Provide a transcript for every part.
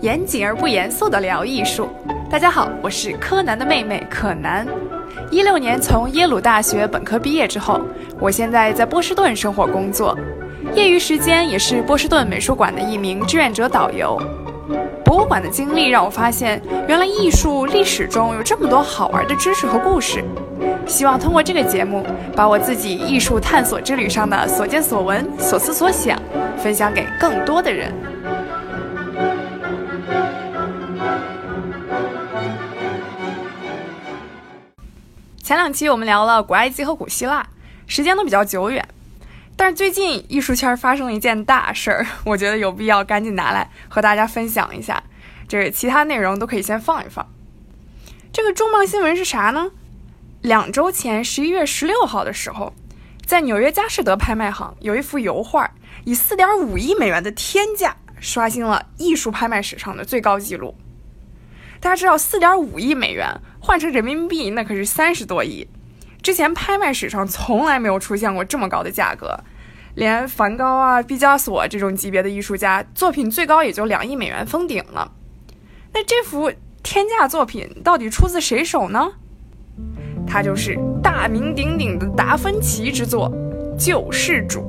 严谨而不严肃的聊艺术。大家好，我是柯南的妹妹可南。一六年从耶鲁大学本科毕业之后，我现在在波士顿生活工作，业余时间也是波士顿美术馆的一名志愿者导游。博物馆的经历让我发现，原来艺术历史中有这么多好玩的知识和故事。希望通过这个节目，把我自己艺术探索之旅上的所见所闻、所思所想，分享给更多的人。前两期我们聊了古埃及和古希腊，时间都比较久远。但是最近艺术圈发生了一件大事儿，我觉得有必要赶紧拿来和大家分享一下。这个其他内容都可以先放一放。这个重磅新闻是啥呢？两周前，十一月十六号的时候，在纽约佳士得拍卖行有一幅油画，以四点五亿美元的天价刷新了艺术拍卖史上的最高纪录。大家知道，四点五亿美元换成人民币那可是三十多亿。之前拍卖史上从来没有出现过这么高的价格，连梵高啊、毕加索这种级别的艺术家作品最高也就两亿美元封顶了。那这幅天价作品到底出自谁手呢？它就是大名鼎鼎的达芬奇之作《救世主》，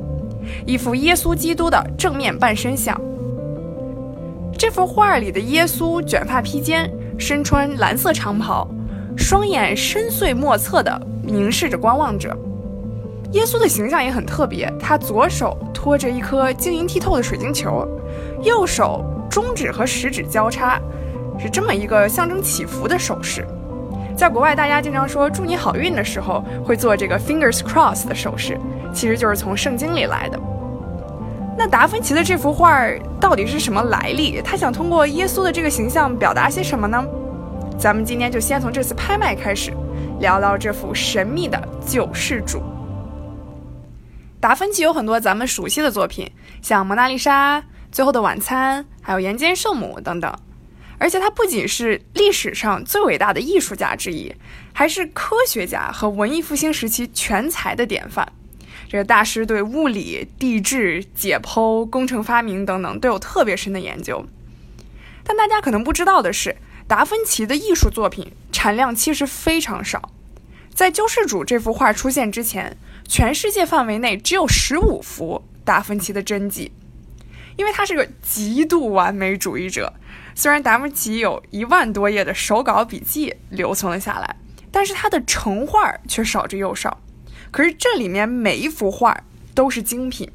一幅耶稣基督的正面半身像。这幅画里的耶稣卷发披肩，身穿蓝色长袍，双眼深邃莫测的。凝视着观望者，耶稣的形象也很特别。他左手托着一颗晶莹剔透的水晶球，右手中指和食指交叉，是这么一个象征祈福的手势。在国外，大家经常说祝你好运的时候会做这个 fingers cross 的手势，其实就是从圣经里来的。那达芬奇的这幅画到底是什么来历？他想通过耶稣的这个形象表达些什么呢？咱们今天就先从这次拍卖开始。聊聊这幅神秘的救世主。达芬奇有很多咱们熟悉的作品，像《蒙娜丽莎》《最后的晚餐》还有《岩间圣母》等等。而且他不仅是历史上最伟大的艺术家之一，还是科学家和文艺复兴时期全才的典范。这个大师对物理、地质、解剖、工程发明等等都有特别深的研究。但大家可能不知道的是。达芬奇的艺术作品产量其实非常少，在《救世主》这幅画出现之前，全世界范围内只有十五幅达芬奇的真迹。因为他是个极度完美主义者，虽然达芬奇有一万多页的手稿笔记留存了下来，但是他的成画却少之又少。可是这里面每一幅画都是精品，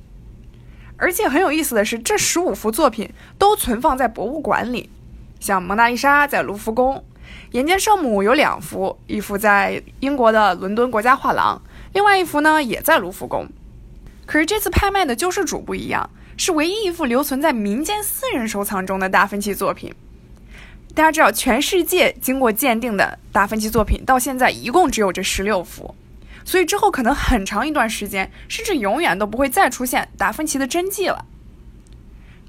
而且很有意思的是，这十五幅作品都存放在博物馆里。像蒙娜丽莎在卢浮宫，岩间圣母有两幅，一幅在英国的伦敦国家画廊，另外一幅呢也在卢浮宫。可是这次拍卖的救世主不一样，是唯一一幅留存在民间私人收藏中的达芬奇作品。大家知道，全世界经过鉴定的达芬奇作品到现在一共只有这十六幅，所以之后可能很长一段时间，甚至永远都不会再出现达芬奇的真迹了。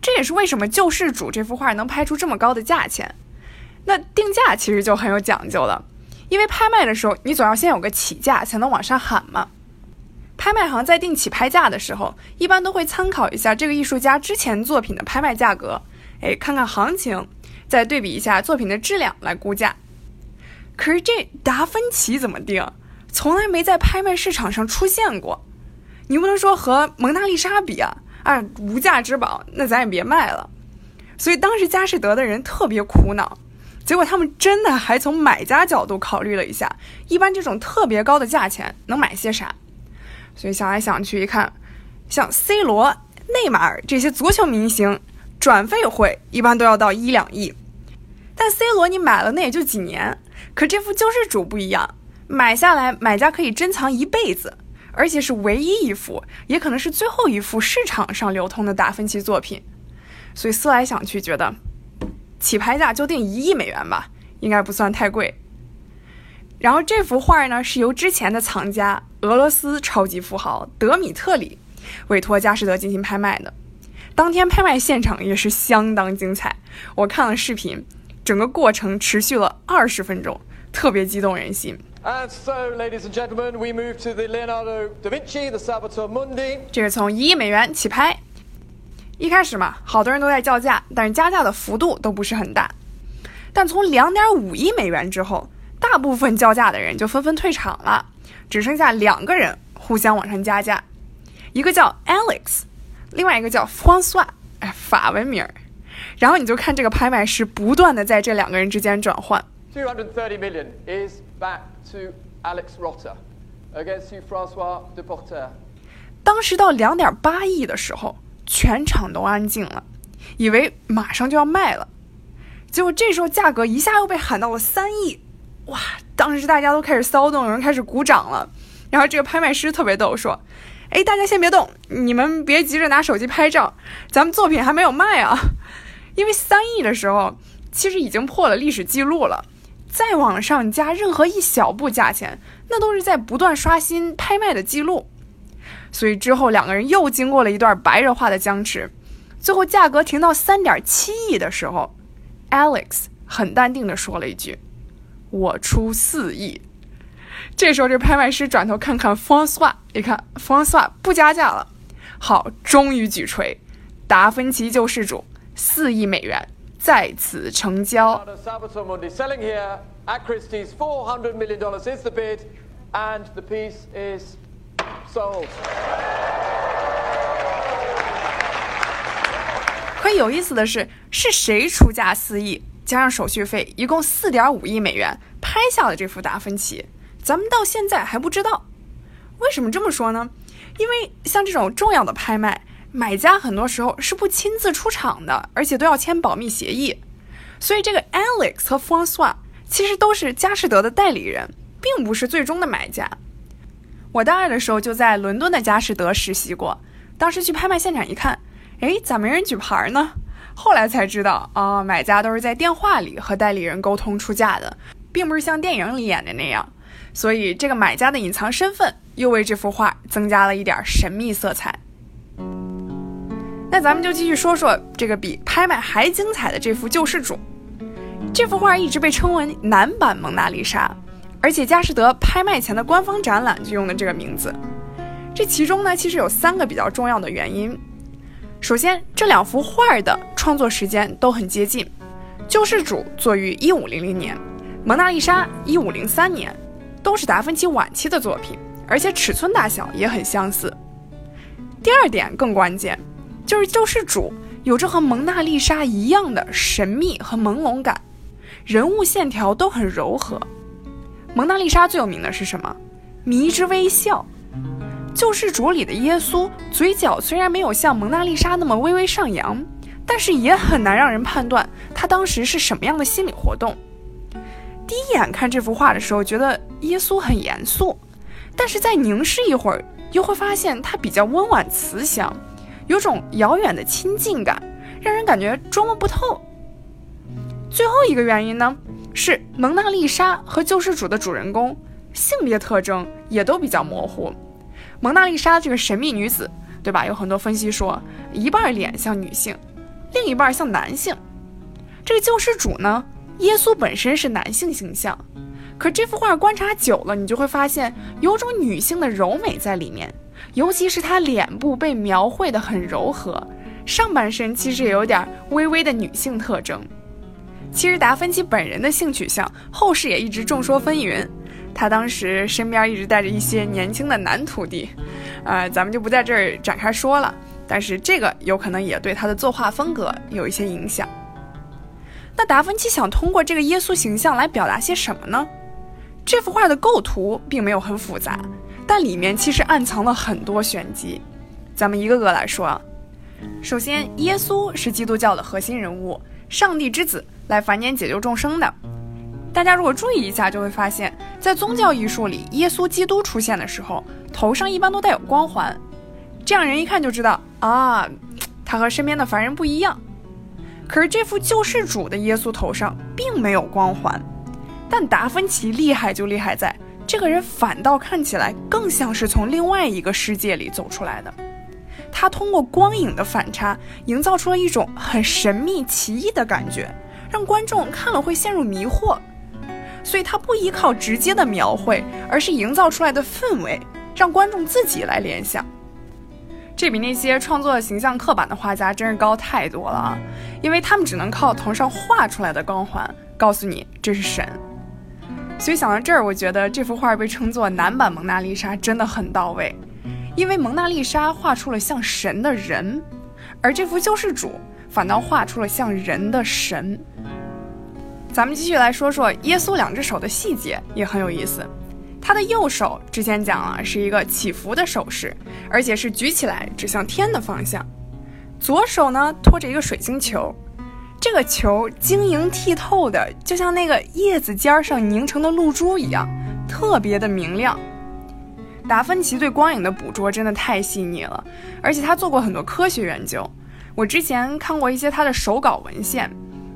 这也是为什么《救世主》这幅画能拍出这么高的价钱。那定价其实就很有讲究了，因为拍卖的时候你总要先有个起价才能往上喊嘛。拍卖行在定起拍价的时候，一般都会参考一下这个艺术家之前作品的拍卖价格，哎，看看行情，再对比一下作品的质量来估价。可是这达芬奇怎么定？从来没在拍卖市场上出现过。你不能说和蒙娜丽莎比啊？啊，无价之宝，那咱也别卖了。所以当时佳士得的人特别苦恼，结果他们真的还从买家角度考虑了一下，一般这种特别高的价钱能买些啥？所以想来想去一看，像 C 罗、内马尔这些足球明星，转费会一般都要到一两亿。但 C 罗你买了那也就几年，可这幅救世主不一样，买下来买家可以珍藏一辈子。而且是唯一一幅，也可能是最后一幅市场上流通的达芬奇作品，所以思来想去，觉得起拍价就定一亿美元吧，应该不算太贵。然后这幅画呢，是由之前的藏家俄罗斯超级富豪德米特里委托佳士得进行拍卖的。当天拍卖现场也是相当精彩，我看了视频，整个过程持续了二十分钟，特别激动人心。And so, ladies and gentlemen, we move to the Leonardo da Vinci, the Salvator Mundi。这是从一亿美元起拍，一开始嘛，好多人都在叫价，但是加价的幅度都不是很大。但从两点五亿美元之后，大部分叫价的人就纷纷退场了，只剩下两个人互相往上加价，一个叫 Alex，另外一个叫 Francois，哎，法文名儿。然后你就看这个拍卖师不断的在这两个人之间转换。Two hundred thirty million is back to Alex Rotter against you, Francois Deporter. 当时到两点八亿的时候，全场都安静了，以为马上就要卖了。结果这时候价格一下又被喊到了三亿，哇！当时大家都开始骚动，有人开始鼓掌了。然后这个拍卖师特别逗，说：“哎，大家先别动，你们别急着拿手机拍照，咱们作品还没有卖啊。”因为三亿的时候，其实已经破了历史记录了。再往上加任何一小步价钱，那都是在不断刷新拍卖的记录。所以之后两个人又经过了一段白热化的僵持，最后价格停到三点七亿的时候，Alex 很淡定地说了一句：“我出四亿。”这时候这拍卖师转头看看 Francois，一看 Francois 不加价了，好，终于举锤，达芬奇救世主。四亿美元在此成交。Salvatore Mundi selling here at Christie's. $400 million is the bid, and the piece is sold. 可有意思的是，是谁出价四亿，加上手续费，一共四点五亿美元拍下了这幅达芬奇？咱们到现在还不知道。为什么这么说呢？因为像这种重要的拍卖，买家很多时候是不亲自出场的，而且都要签保密协议。所以这个 Alex 和 Francois 其实都是佳士得的代理人，并不是最终的买家。我大二的时候就在伦敦的佳士得实习过，当时去拍卖现场一看，哎，咋没人举牌呢？后来才知道啊、买家都是在电话里和代理人沟通出价的，并不是像电影里演的那样。所以这个买家的隐藏身份又为这幅画增加了一点神秘色彩。那咱们就继续说说这个比拍卖还精彩的这幅救世主。这幅画一直被称为男版蒙娜丽莎，而且佳士得拍卖前的官方展览就用的这个名字。这其中呢，其实有三个比较重要的原因。首先，这两幅画的创作时间都很接近，救世主作于一五零零年，蒙娜丽莎一五零三年，都是达芬奇晚期的作品，而且尺寸大小也很相似。第二点更关键，就是救世主有着和蒙娜丽莎一样的神秘和朦胧感，人物线条都很柔和。蒙娜丽莎最有名的是什么？迷之微笑。救世主里的耶稣嘴角虽然没有像蒙娜丽莎那么微微上扬，但是也很难让人判断他当时是什么样的心理活动。第一眼看这幅画的时候，觉得耶稣很严肃，但是再凝视一会儿，又会发现他比较温婉慈祥，有种遥远的亲近感，让人感觉捉摸不透。最后一个原因呢，是蒙娜丽莎和救世主的主人公性别特征也都比较模糊。蒙娜丽莎这个神秘女子，对吧？有很多分析说，一半脸像女性，另一半像男性。这个救世主呢，耶稣本身是男性形象，可这幅画观察久了，你就会发现有种女性的柔美在里面，尤其是她脸部被描绘的很柔和，上半身其实也有点微微的女性特征。其实达芬奇本人的性取向，后世也一直众说纷纭。他当时身边一直带着一些年轻的男徒弟，呃，咱们就不在这儿展开说了。但是这个有可能也对他的作画风格有一些影响。那达芬奇想通过这个耶稣形象来表达些什么呢？这幅画的构图并没有很复杂，但里面其实暗藏了很多玄机。咱们一个个来说啊。首先，耶稣是基督教的核心人物，上帝之子，来凡间解救众生的。大家如果注意一下，就会发现，在宗教艺术里，耶稣基督出现的时候，头上一般都带有光环，这样人一看就知道啊，他和身边的凡人不一样。可是这幅救世主的耶稣头上并没有光环，但达芬奇厉害就厉害在，这个人反倒看起来更像是从另外一个世界里走出来的。他通过光影的反差，营造出了一种很神秘奇异的感觉，让观众看了会陷入迷惑。所以他不依靠直接的描绘，而是营造出来的氛围，让观众自己来联想。这这比那些创作形象刻板的画家真是高太多了啊！因为他们只能靠头上画出来的光环告诉你这是神。所以想到这儿，我觉得这幅画被称作男版蒙娜丽莎真的很到位，因为蒙娜丽莎画出了像神的人，而这幅救世主反倒画出了像人的神。咱们继续来说说耶稣两只手的细节，也很有意思。他的右手之前讲了是一个起伏的手势，而且是举起来指向天的方向。左手呢托着一个水晶球，这个球晶莹剔透的，就像那个叶子尖上凝成的露珠一样，特别的明亮。达芬奇对光影的捕捉真的太细腻了，而且他做过很多科学研究。我之前看过一些他的手稿文献。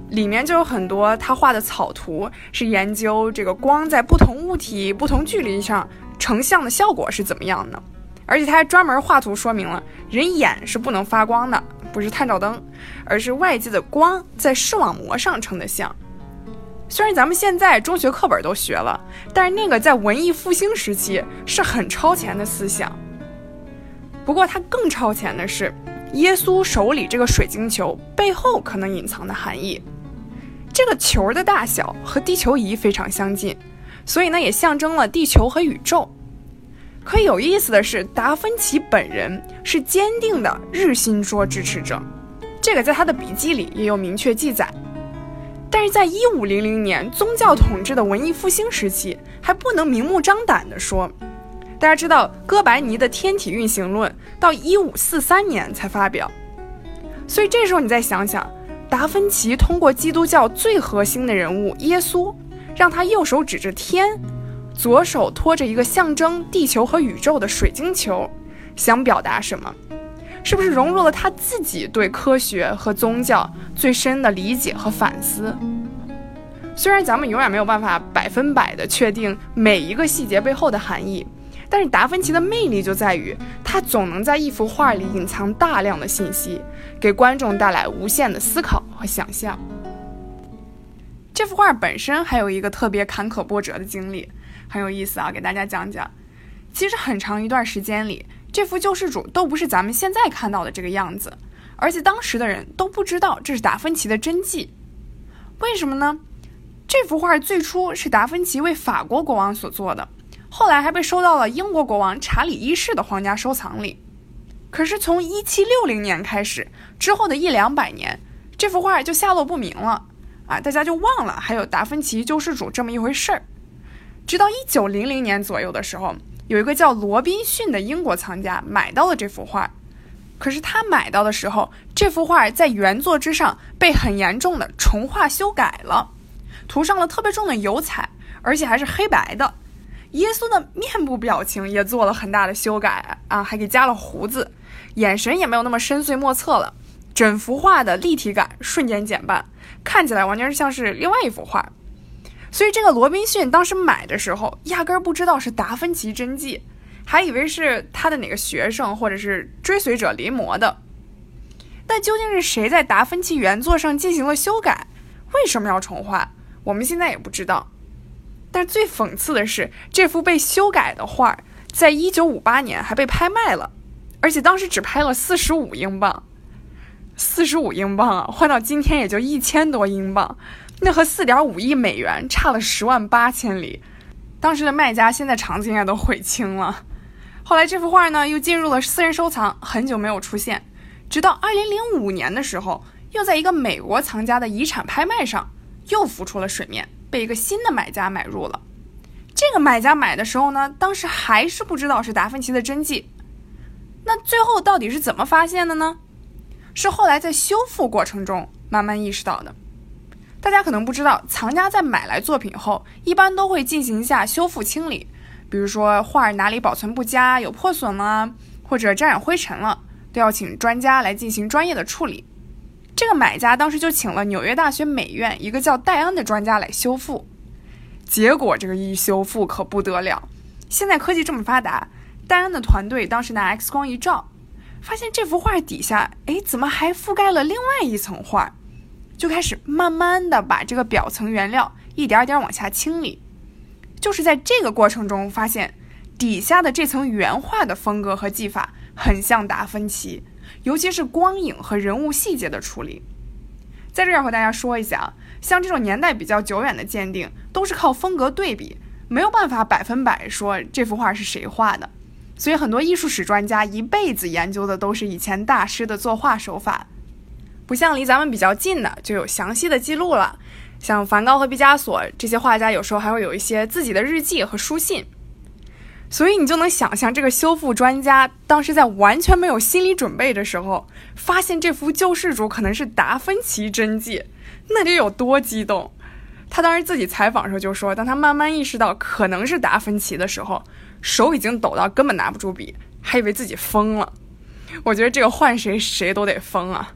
里面就有很多他画的草图，是研究这个光在不同物体、不同距离上成像的效果是怎么样的。而且他还专门画图说明了，人眼是不能发光的，不是探照灯，而是外界的光在视网膜上成的像。虽然咱们现在中学课本都学了，但是那个在文艺复兴时期是很超前的思想。不过他更超前的是，耶稣手里这个水晶球背后可能隐藏的含义。这个球的大小和地球仪非常相近，所以呢也象征了地球和宇宙。可有意思的是，达芬奇本人是坚定的日心说支持者，这个在他的笔记里也有明确记载。但是在一五零零年宗教统治的文艺复兴时期，还不能明目张胆地说。大家知道，哥白尼的天体运行论到一五四三年才发表，所以这时候你再想想。达芬奇通过基督教最核心的人物耶稣，让他右手指着天，左手托着一个象征地球和宇宙的水晶球，想表达什么？是不是融入了他自己对科学和宗教最深的理解和反思？虽然咱们永远没有办法百分百的确定每一个细节背后的含义。但是达芬奇的魅力就在于，他总能在一幅画里隐藏大量的信息，给观众带来无限的思考和想象。这幅画本身还有一个特别坎坷波折的经历，很有意思啊，给大家讲讲。其实很长一段时间里，这幅救世主都不是咱们现在看到的这个样子，而且当时的人都不知道这是达芬奇的真迹。为什么呢？这幅画最初是达芬奇为法国国王所做的。后来还被收到了英国国王查理一世的皇家收藏里。可是从一七六零年开始，之后的一两百年，这幅画就下落不明了啊！大家就忘了还有达芬奇救世主这么一回事儿。直到一九零零年左右的时候，有一个叫罗宾逊的英国藏家买到了这幅画。可是他买到的时候，这幅画在原作之上被很严重的重画修改了，涂上了特别重的油彩，而且还是黑白的。耶稣的面部表情也做了很大的修改啊，还给加了胡子，眼神也没有那么深邃莫测了，整幅画的立体感瞬间减半，看起来完全是像是另外一幅画。所以这个罗宾逊当时买的时候，压根儿不知道是达芬奇真迹，还以为是他的哪个学生或者是追随者临摹的。但究竟是谁在达芬奇原作上进行了修改？为什么要重画？我们现在也不知道。但最讽刺的是，这幅被修改的画，在一九五八年还被拍卖了，而且当时只拍了四十五英镑。四十五英镑啊，换到今天也就一千多英镑，那和四点五亿美元差了十万八千里。当时的卖家现在肠子应该都悔青了。后来这幅画呢，又进入了私人收藏，很久没有出现，直到二零零五年的时候，又在一个美国藏家的遗产拍卖上又浮出了水面。被一个新的买家买入了，这个买家买的时候呢，当时还是不知道是达芬奇的真迹。那最后到底是怎么发现的呢？是后来在修复过程中慢慢意识到的。大家可能不知道，藏家在买来作品后，一般都会进行一下修复清理，比如说画哪里保存不佳、有破损了，或者沾染灰尘了，都要请专家来进行专业的处理。这个买家当时就请了纽约大学美院一个叫戴安的专家来修复，结果这个一修复可不得了。现在科技这么发达，戴安的团队当时拿 X 光一照，发现这幅画底下，哎，怎么还覆盖了另外一层画？就开始慢慢的把这个表层原料一点点往下清理。就是在这个过程中，发现底下的这层原画的风格和技法很像达芬奇，尤其是光影和人物细节的处理。在这儿和大家说一下，像这种年代比较久远的鉴定，都是靠风格对比，没有办法百分百说这幅画是谁画的。所以很多艺术史专家一辈子研究的都是以前大师的作画手法，不像离咱们比较近的就有详细的记录了。像梵高和毕加索这些画家，有时候还会有一些自己的日记和书信，所以你就能想象这个修复专家当时在完全没有心理准备的时候，发现这幅救世主可能是达芬奇真迹，那得有多激动！他当时自己采访的时候就说，当他慢慢意识到可能是达芬奇的时候，手已经抖到根本拿不住笔，还以为自己疯了。我觉得这个换谁谁都得疯啊！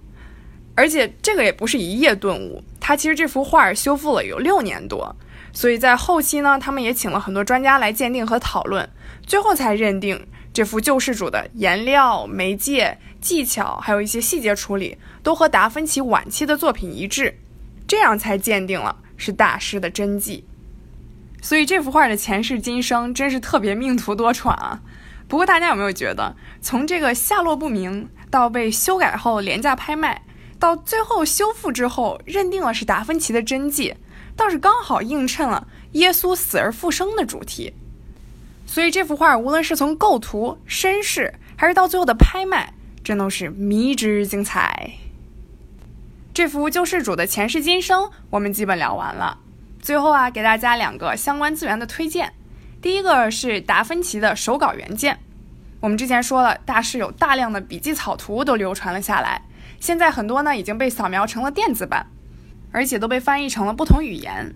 而且这个也不是一夜顿悟，他其实这幅画修复了有六年多，所以在后期呢，他们也请了很多专家来鉴定和讨论，最后才认定这幅救世主的颜料、媒介、技巧，还有一些细节处理，都和达芬奇晚期的作品一致，这样才鉴定了是大师的真迹。所以这幅画的前世今生真是特别命途多舛啊！不过大家有没有觉得，从这个下落不明到被修改后廉价拍卖？到最后修复之后，认定了是达芬奇的真迹，倒是刚好映衬了耶稣死而复生的主题。所以这幅画无论是从构图、身世，还是到最后的拍卖，真都是迷之精彩。这幅救世主的前世今生，我们基本聊完了。最后啊，给大家两个相关资源的推荐。第一个是达芬奇的手稿原件，我们之前说了，大师有大量的笔记草图都流传了下来。现在很多呢已经被扫描成了电子版，而且都被翻译成了不同语言。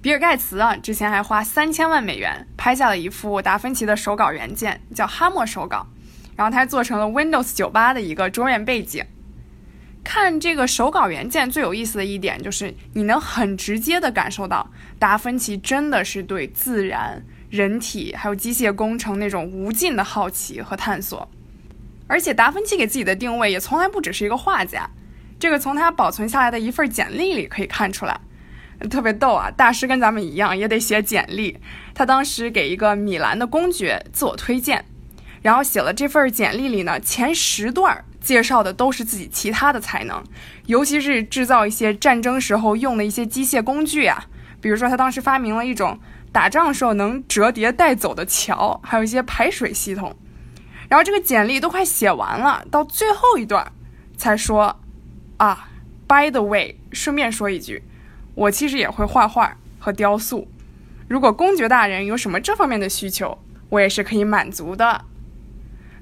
比尔盖茨啊，之前还花三千万美元拍下了一幅达芬奇的手稿原件，叫哈默手稿，然后他还做成了 Windows 九八的一个桌面背景。看这个手稿原件最有意思的一点就是，你能很直接的感受到达芬奇真的是对自然、人体还有机械工程那种无尽的好奇和探索。而且达芬奇给自己的定位也从来不只是一个画家，这个从他保存下来的一份简历里可以看出来，特别逗啊！大师跟咱们一样也得写简历。他当时给一个米兰的公爵自我推荐，然后写了这份简历里呢，前十段介绍的都是自己其他的才能，尤其是制造一些战争时候用的一些机械工具啊，比如说他当时发明了一种打仗时候能折叠带走的桥，还有一些排水系统。然后这个简历都快写完了，到最后一段才说，啊，by the way，顺便说一句，我其实也会画画和雕塑，如果公爵大人有什么这方面的需求，我也是可以满足的。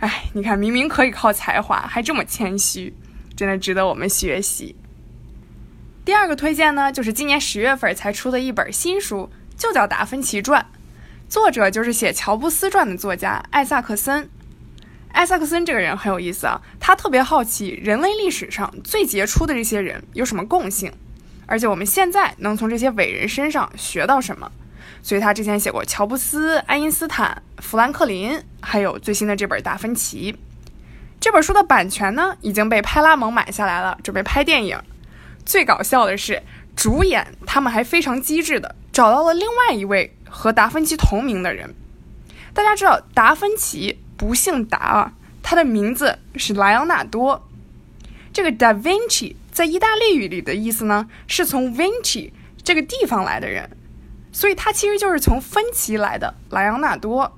哎，你看，明明可以靠才华，还这么谦虚，真的值得我们学习。第二个推荐呢，就是今年十月份才出的一本新书，就叫《达芬奇传》，作者就是写乔布斯传的作家艾萨克森。艾萨克森这个人很有意思啊，他特别好奇人类历史上最杰出的这些人有什么共性，而且我们现在能从这些伟人身上学到什么。所以他之前写过乔布斯、爱因斯坦、富兰克林，还有最新的这本达芬奇。这本书的版权呢已经被派拉蒙买下来了，准备拍电影。最搞笑的是，主演他们还非常机智的找到了另外一位和达芬奇同名的人。大家知道达芬奇。不姓达啊，他的名字是莱昂纳多。这个 Da Vinci 在意大利语里的意思呢，是从 Vinci 这个地方来的人，所以他其实就是从芬奇来的莱昂纳多。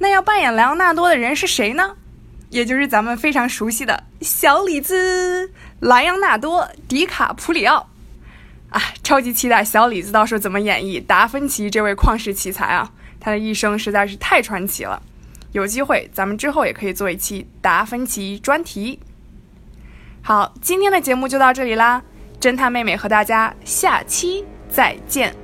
那要扮演莱昂纳多的人是谁呢？也就是咱们非常熟悉的小李子莱昂纳多·迪卡普里奥啊！超级期待小李子到时候怎么演绎达芬奇这位旷世奇才啊！他的一生实在是太传奇了。有机会，咱们之后也可以做一期达芬奇专题。好，今天的节目就到这里啦，侦探妹妹和大家下期再见。